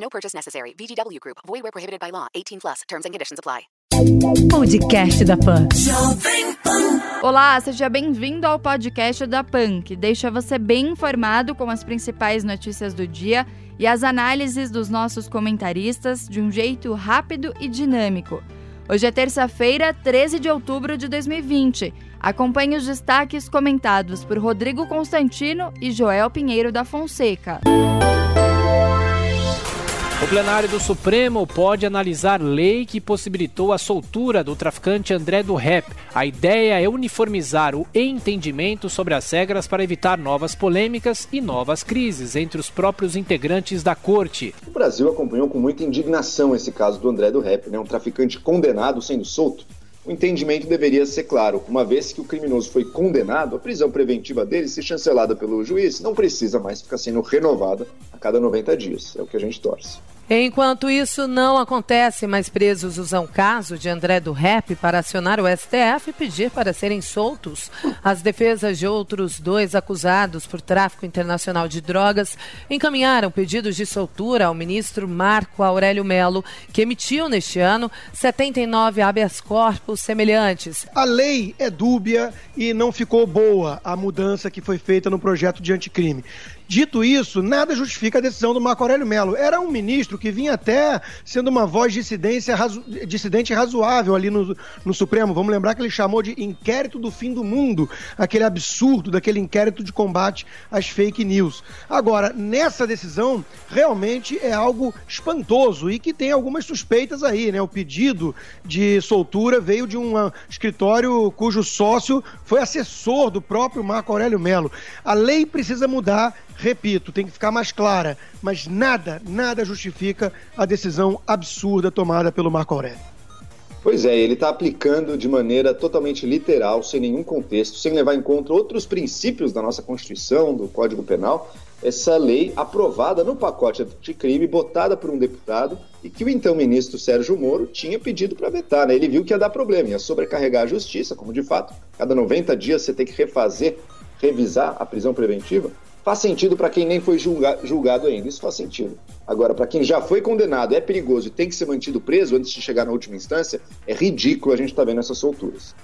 No purchase necessary. VGW Group. Void where prohibited by law. 18 plus. Terms and conditions apply. Podcast da Pan. Olá, seja bem-vindo ao podcast da Pan, que deixa você bem informado com as principais notícias do dia e as análises dos nossos comentaristas de um jeito rápido e dinâmico. Hoje é terça-feira, 13 de outubro de 2020. Acompanhe os destaques comentados por Rodrigo Constantino e Joel Pinheiro da Fonseca. O plenário do Supremo pode analisar lei que possibilitou a soltura do traficante André do Rep. A ideia é uniformizar o entendimento sobre as regras para evitar novas polêmicas e novas crises entre os próprios integrantes da corte. O Brasil acompanhou com muita indignação esse caso do André do Rep, né? um traficante condenado sendo solto. O entendimento deveria ser claro. Uma vez que o criminoso foi condenado, a prisão preventiva dele, se chancelada pelo juiz, não precisa mais ficar sendo renovada a cada 90 dias. É o que a gente torce. Enquanto isso não acontece, mais presos usam caso de André do Rep para acionar o STF e pedir para serem soltos. As defesas de outros dois acusados por tráfico internacional de drogas encaminharam pedidos de soltura ao ministro Marco Aurélio Melo, que emitiu neste ano 79 habeas corpus semelhantes. A lei é dúbia e não ficou boa a mudança que foi feita no projeto de anticrime. Dito isso, nada justifica a decisão do Marco Aurélio Melo. Era um ministro que vinha até sendo uma voz dissidência razo... dissidente razoável ali no, no Supremo. Vamos lembrar que ele chamou de inquérito do fim do mundo, aquele absurdo daquele inquérito de combate às fake news. Agora, nessa decisão, realmente é algo espantoso e que tem algumas suspeitas aí, né? O pedido de soltura veio de um escritório cujo sócio foi assessor do próprio Marco Aurélio Melo. A lei precisa mudar repito, tem que ficar mais clara, mas nada, nada justifica a decisão absurda tomada pelo Marco Aurélio. Pois é, ele está aplicando de maneira totalmente literal, sem nenhum contexto, sem levar em conta outros princípios da nossa Constituição, do Código Penal, essa lei aprovada no pacote de crime, botada por um deputado e que o então ministro Sérgio Moro tinha pedido para vetar. Né? Ele viu que ia dar problema, ia sobrecarregar a justiça, como de fato, cada 90 dias você tem que refazer, revisar a prisão preventiva. Faz sentido para quem nem foi julga julgado ainda, isso faz sentido. Agora, para quem já foi condenado, é perigoso e tem que ser mantido preso antes de chegar na última instância, é ridículo a gente estar tá vendo essas solturas.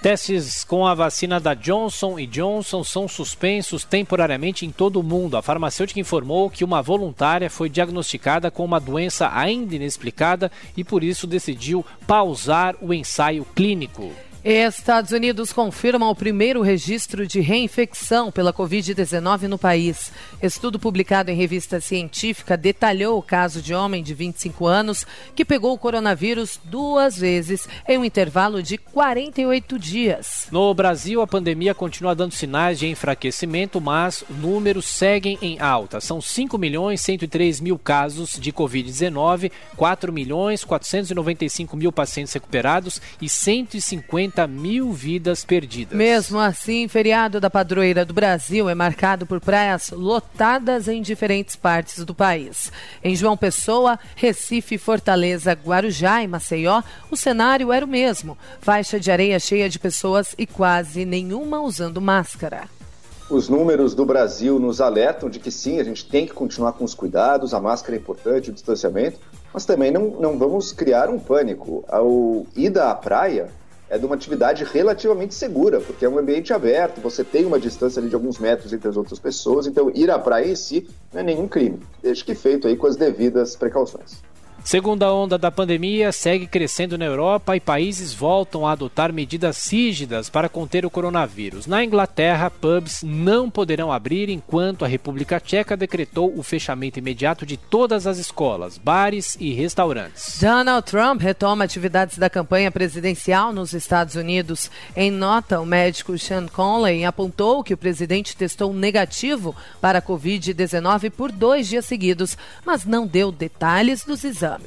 Testes com a vacina da Johnson Johnson são suspensos temporariamente em todo o mundo. A farmacêutica informou que uma voluntária foi diagnosticada com uma doença ainda inexplicada e por isso decidiu pausar o ensaio clínico. Estados Unidos confirmam o primeiro registro de reinfecção pela Covid-19 no país. Estudo publicado em revista científica detalhou o caso de homem de 25 anos que pegou o coronavírus duas vezes em um intervalo de 48 dias. No Brasil, a pandemia continua dando sinais de enfraquecimento, mas números seguem em alta. São 5 milhões 103 mil casos de Covid-19, 4 milhões 495 mil pacientes recuperados e 150 50 mil vidas perdidas. Mesmo assim, feriado da padroeira do Brasil é marcado por praias lotadas em diferentes partes do país. Em João Pessoa, Recife, Fortaleza, Guarujá e Maceió, o cenário era o mesmo: faixa de areia cheia de pessoas e quase nenhuma usando máscara. Os números do Brasil nos alertam de que sim, a gente tem que continuar com os cuidados, a máscara é importante, o distanciamento, mas também não, não vamos criar um pânico. Ao ida à praia, é de uma atividade relativamente segura, porque é um ambiente aberto, você tem uma distância de alguns metros entre as outras pessoas, então ir à praia em si não é nenhum crime, desde que feito aí com as devidas precauções. Segunda onda da pandemia segue crescendo na Europa e países voltam a adotar medidas rígidas para conter o coronavírus. Na Inglaterra, pubs não poderão abrir enquanto a República Tcheca decretou o fechamento imediato de todas as escolas, bares e restaurantes. Donald Trump retoma atividades da campanha presidencial nos Estados Unidos. Em nota, o médico Sean Conley apontou que o presidente testou negativo para a Covid-19 por dois dias seguidos, mas não deu detalhes dos exames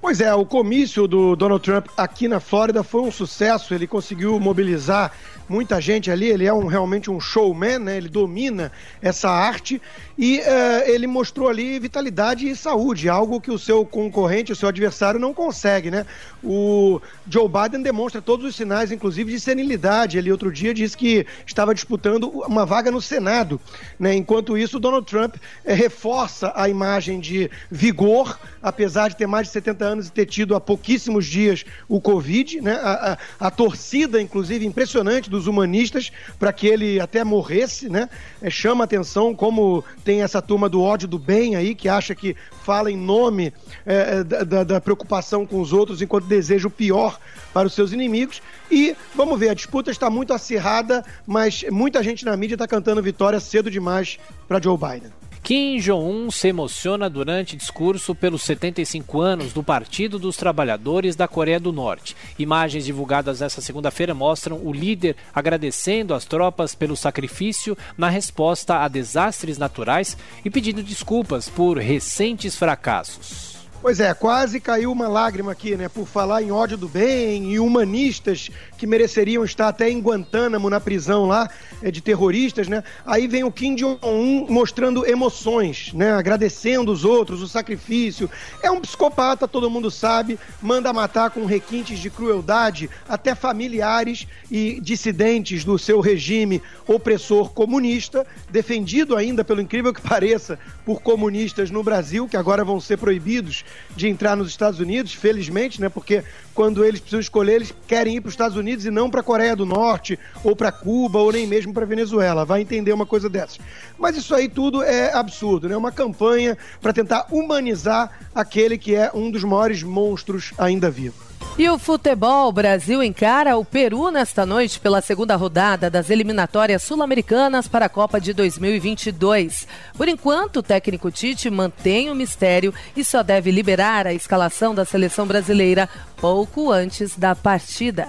Pois é, o comício do Donald Trump aqui na Flórida foi um sucesso. Ele conseguiu mobilizar muita gente ali. Ele é um, realmente um showman, né? Ele domina essa arte e uh, ele mostrou ali vitalidade e saúde, algo que o seu concorrente, o seu adversário não consegue, né? O Joe Biden demonstra todos os sinais, inclusive de senilidade. Ele outro dia disse que estava disputando uma vaga no Senado, né? Enquanto isso, Donald Trump eh, reforça a imagem de vigor, apesar de ter mais de 70 anos e ter tido há pouquíssimos dias o Covid, né? A, a, a torcida, inclusive, impressionante dos humanistas para que ele até morresse, né? É, chama atenção como tem essa turma do ódio do bem aí, que acha que fala em nome é, é da, da, preocupação com os outros enquanto deseja o pior para os seus inimigos. E vamos ver, a disputa está muito acirrada, mas muita gente na mídia está cantando vitória cedo demais para Joe Biden. Kim Jong-un se emociona durante discurso pelos 75 anos do Partido dos Trabalhadores da Coreia do Norte. Imagens divulgadas esta segunda-feira mostram o líder agradecendo as tropas pelo sacrifício na resposta a desastres naturais e pedindo desculpas por recentes fracassos. Pois é, quase caiu uma lágrima aqui, né? Por falar em ódio do bem e humanistas que mereceriam estar até em Guantánamo, na prisão lá, é, de terroristas, né? Aí vem o Kim Jong-un mostrando emoções, né? Agradecendo os outros, o sacrifício. É um psicopata, todo mundo sabe, manda matar com requintes de crueldade até familiares e dissidentes do seu regime opressor comunista, defendido ainda, pelo incrível que pareça, por comunistas no Brasil, que agora vão ser proibidos de entrar nos Estados Unidos, felizmente, né? Porque quando eles precisam escolher, eles querem ir para os Estados Unidos e não para a Coreia do Norte, ou para Cuba, ou nem mesmo para Venezuela. Vai entender uma coisa dessas. Mas isso aí tudo é absurdo, né? Uma campanha para tentar humanizar aquele que é um dos maiores monstros ainda vivo. E o futebol, Brasil encara o Peru nesta noite pela segunda rodada das eliminatórias sul-americanas para a Copa de 2022. Por enquanto, o técnico Tite mantém o mistério e só deve liberar a escalação da seleção brasileira pouco antes da partida.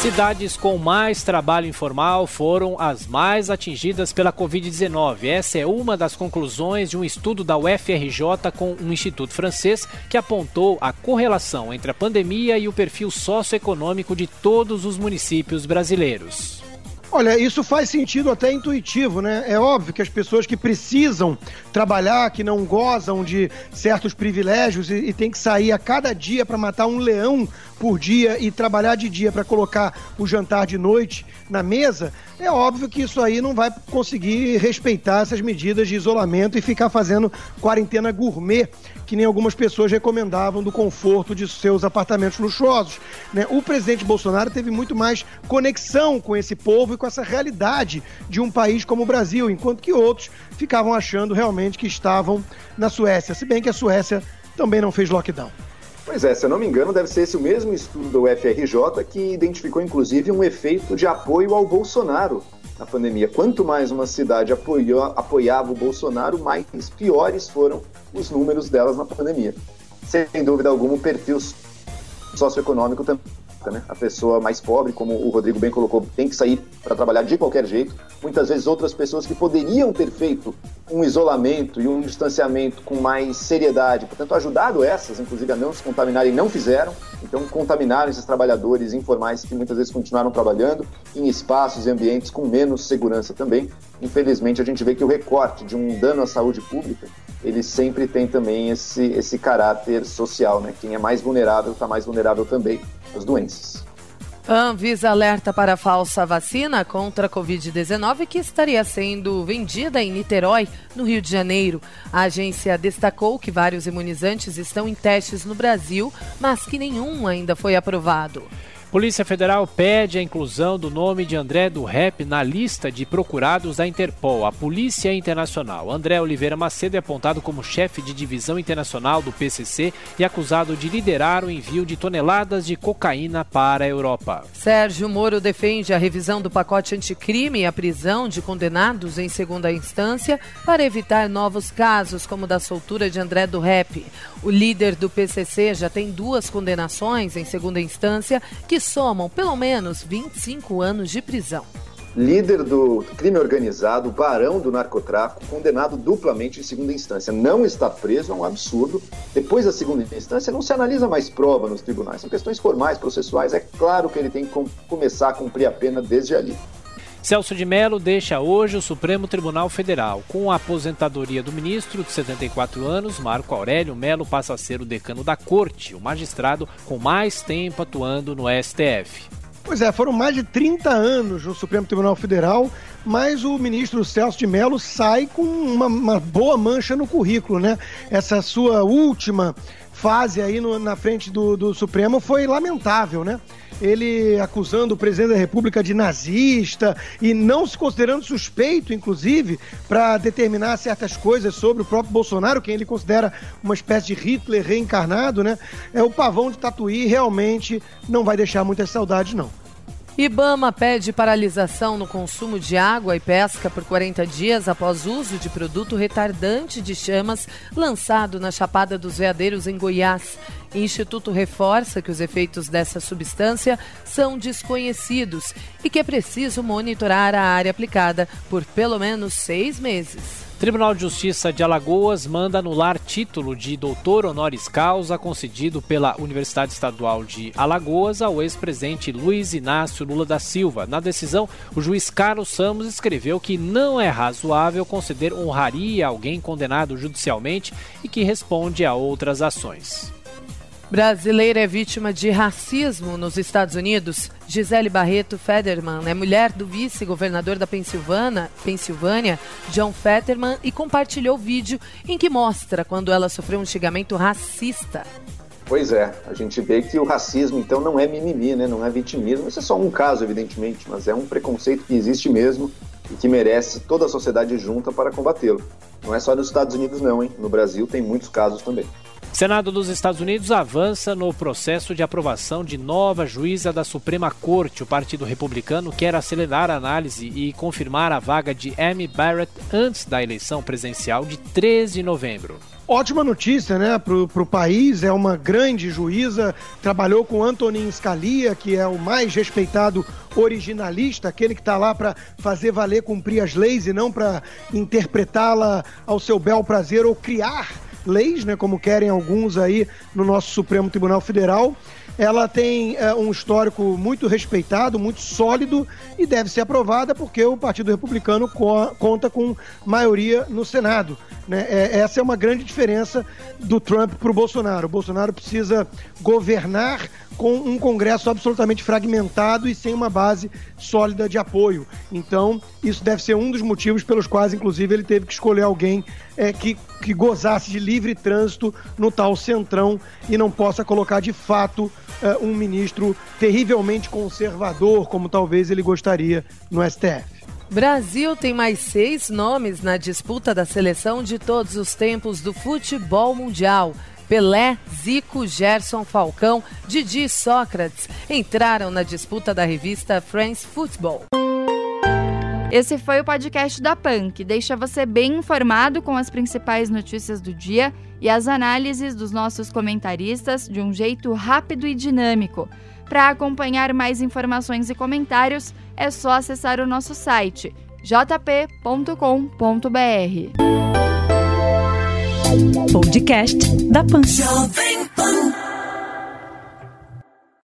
Cidades com mais trabalho informal foram as mais atingidas pela Covid-19. Essa é uma das conclusões de um estudo da UFRJ com um instituto francês que apontou a correlação entre a pandemia e o perfil socioeconômico de todos os municípios brasileiros. Olha, isso faz sentido até intuitivo, né? É óbvio que as pessoas que precisam trabalhar, que não gozam de certos privilégios e, e têm que sair a cada dia para matar um leão por dia e trabalhar de dia para colocar o jantar de noite na mesa, é óbvio que isso aí não vai conseguir respeitar essas medidas de isolamento e ficar fazendo quarentena gourmet que nem algumas pessoas recomendavam do conforto de seus apartamentos luxuosos. Né? O presidente Bolsonaro teve muito mais conexão com esse povo com essa realidade de um país como o Brasil, enquanto que outros ficavam achando realmente que estavam na Suécia, se bem que a Suécia também não fez lockdown. Pois é, se eu não me engano, deve ser esse o mesmo estudo do UFRJ que identificou inclusive um efeito de apoio ao Bolsonaro na pandemia. Quanto mais uma cidade apoiou, apoiava o Bolsonaro, mais piores foram os números delas na pandemia. Sem dúvida alguma, o perfil socioeconômico também né? A pessoa mais pobre, como o Rodrigo bem colocou, tem que sair para trabalhar de qualquer jeito. Muitas vezes outras pessoas que poderiam ter feito um isolamento e um distanciamento com mais seriedade, portanto ajudado essas, inclusive a não se contaminarem, não fizeram. Então contaminaram esses trabalhadores informais que muitas vezes continuaram trabalhando em espaços e ambientes com menos segurança também. Infelizmente a gente vê que o recorte de um dano à saúde pública ele sempre tem também esse, esse caráter social, né? Quem é mais vulnerável está mais vulnerável também as doenças. Anvisa alerta para a falsa vacina contra a Covid-19 que estaria sendo vendida em Niterói, no Rio de Janeiro. A agência destacou que vários imunizantes estão em testes no Brasil, mas que nenhum ainda foi aprovado. Polícia Federal pede a inclusão do nome de André do Rep na lista de procurados da Interpol, a Polícia Internacional. André Oliveira Macedo é apontado como chefe de divisão internacional do PCC e acusado de liderar o envio de toneladas de cocaína para a Europa. Sérgio Moro defende a revisão do pacote anticrime e a prisão de condenados em segunda instância para evitar novos casos como o da soltura de André do Rep. O líder do PCC já tem duas condenações em segunda instância que somam pelo menos 25 anos de prisão. Líder do crime organizado, barão do narcotráfico, condenado duplamente em segunda instância. Não está preso, é um absurdo. Depois da segunda instância, não se analisa mais prova nos tribunais. São questões formais, processuais. É claro que ele tem que começar a cumprir a pena desde ali. Celso de Mello deixa hoje o Supremo Tribunal Federal. Com a aposentadoria do ministro de 74 anos, Marco Aurélio Mello passa a ser o decano da corte, o magistrado com mais tempo atuando no STF. Pois é, foram mais de 30 anos no Supremo Tribunal Federal, mas o ministro Celso de Mello sai com uma, uma boa mancha no currículo, né? Essa sua última fase aí no, na frente do, do Supremo foi lamentável, né? Ele acusando o presidente da República de nazista e não se considerando suspeito, inclusive, para determinar certas coisas sobre o próprio Bolsonaro, quem ele considera uma espécie de Hitler reencarnado, né? É o pavão de Tatuí realmente não vai deixar muitas saudades, não. Ibama pede paralisação no consumo de água e pesca por 40 dias após uso de produto retardante de chamas lançado na Chapada dos Veadeiros, em Goiás. Instituto reforça que os efeitos dessa substância são desconhecidos e que é preciso monitorar a área aplicada por pelo menos seis meses. Tribunal de Justiça de Alagoas manda anular título de doutor honoris causa concedido pela Universidade Estadual de Alagoas ao ex-presidente Luiz Inácio Lula da Silva. Na decisão, o juiz Carlos Samos escreveu que não é razoável conceder honraria a alguém condenado judicialmente e que responde a outras ações. Brasileira é vítima de racismo nos Estados Unidos. Gisele Barreto Federman é mulher do vice-governador da Pensilvânia, Pensilvânia, John Fetterman, e compartilhou vídeo em que mostra quando ela sofreu um xingamento racista. Pois é, a gente vê que o racismo então não é mimimi, né? não é vitimismo. Isso é só um caso, evidentemente, mas é um preconceito que existe mesmo e que merece toda a sociedade junta para combatê-lo. Não é só nos Estados Unidos, não, hein? No Brasil tem muitos casos também. Senado dos Estados Unidos avança no processo de aprovação de nova juíza da Suprema Corte. O Partido Republicano quer acelerar a análise e confirmar a vaga de Amy Barrett antes da eleição presidencial de 13 de novembro. Ótima notícia, né, para o país. É uma grande juíza. Trabalhou com Antonin Scalia, que é o mais respeitado originalista, aquele que está lá para fazer valer cumprir as leis e não para interpretá-la ao seu bel prazer ou criar leis, né, como querem alguns aí no nosso Supremo Tribunal Federal. Ela tem é, um histórico muito respeitado, muito sólido e deve ser aprovada porque o Partido Republicano co conta com maioria no Senado. Né? É, essa é uma grande diferença do Trump para o Bolsonaro. O Bolsonaro precisa governar com um Congresso absolutamente fragmentado e sem uma base sólida de apoio. Então, isso deve ser um dos motivos pelos quais, inclusive, ele teve que escolher alguém é, que, que gozasse de livre trânsito no tal centrão e não possa colocar de fato é, um ministro terrivelmente conservador, como talvez ele gostaria no STF. Brasil tem mais seis nomes na disputa da seleção de todos os tempos do futebol mundial. Pelé, Zico, Gerson, Falcão, Didi e Sócrates entraram na disputa da revista France Football. Esse foi o podcast da PAN, que deixa você bem informado com as principais notícias do dia e as análises dos nossos comentaristas de um jeito rápido e dinâmico. Para acompanhar mais informações e comentários, é só acessar o nosso site jp.com.br. Podcast da Pan.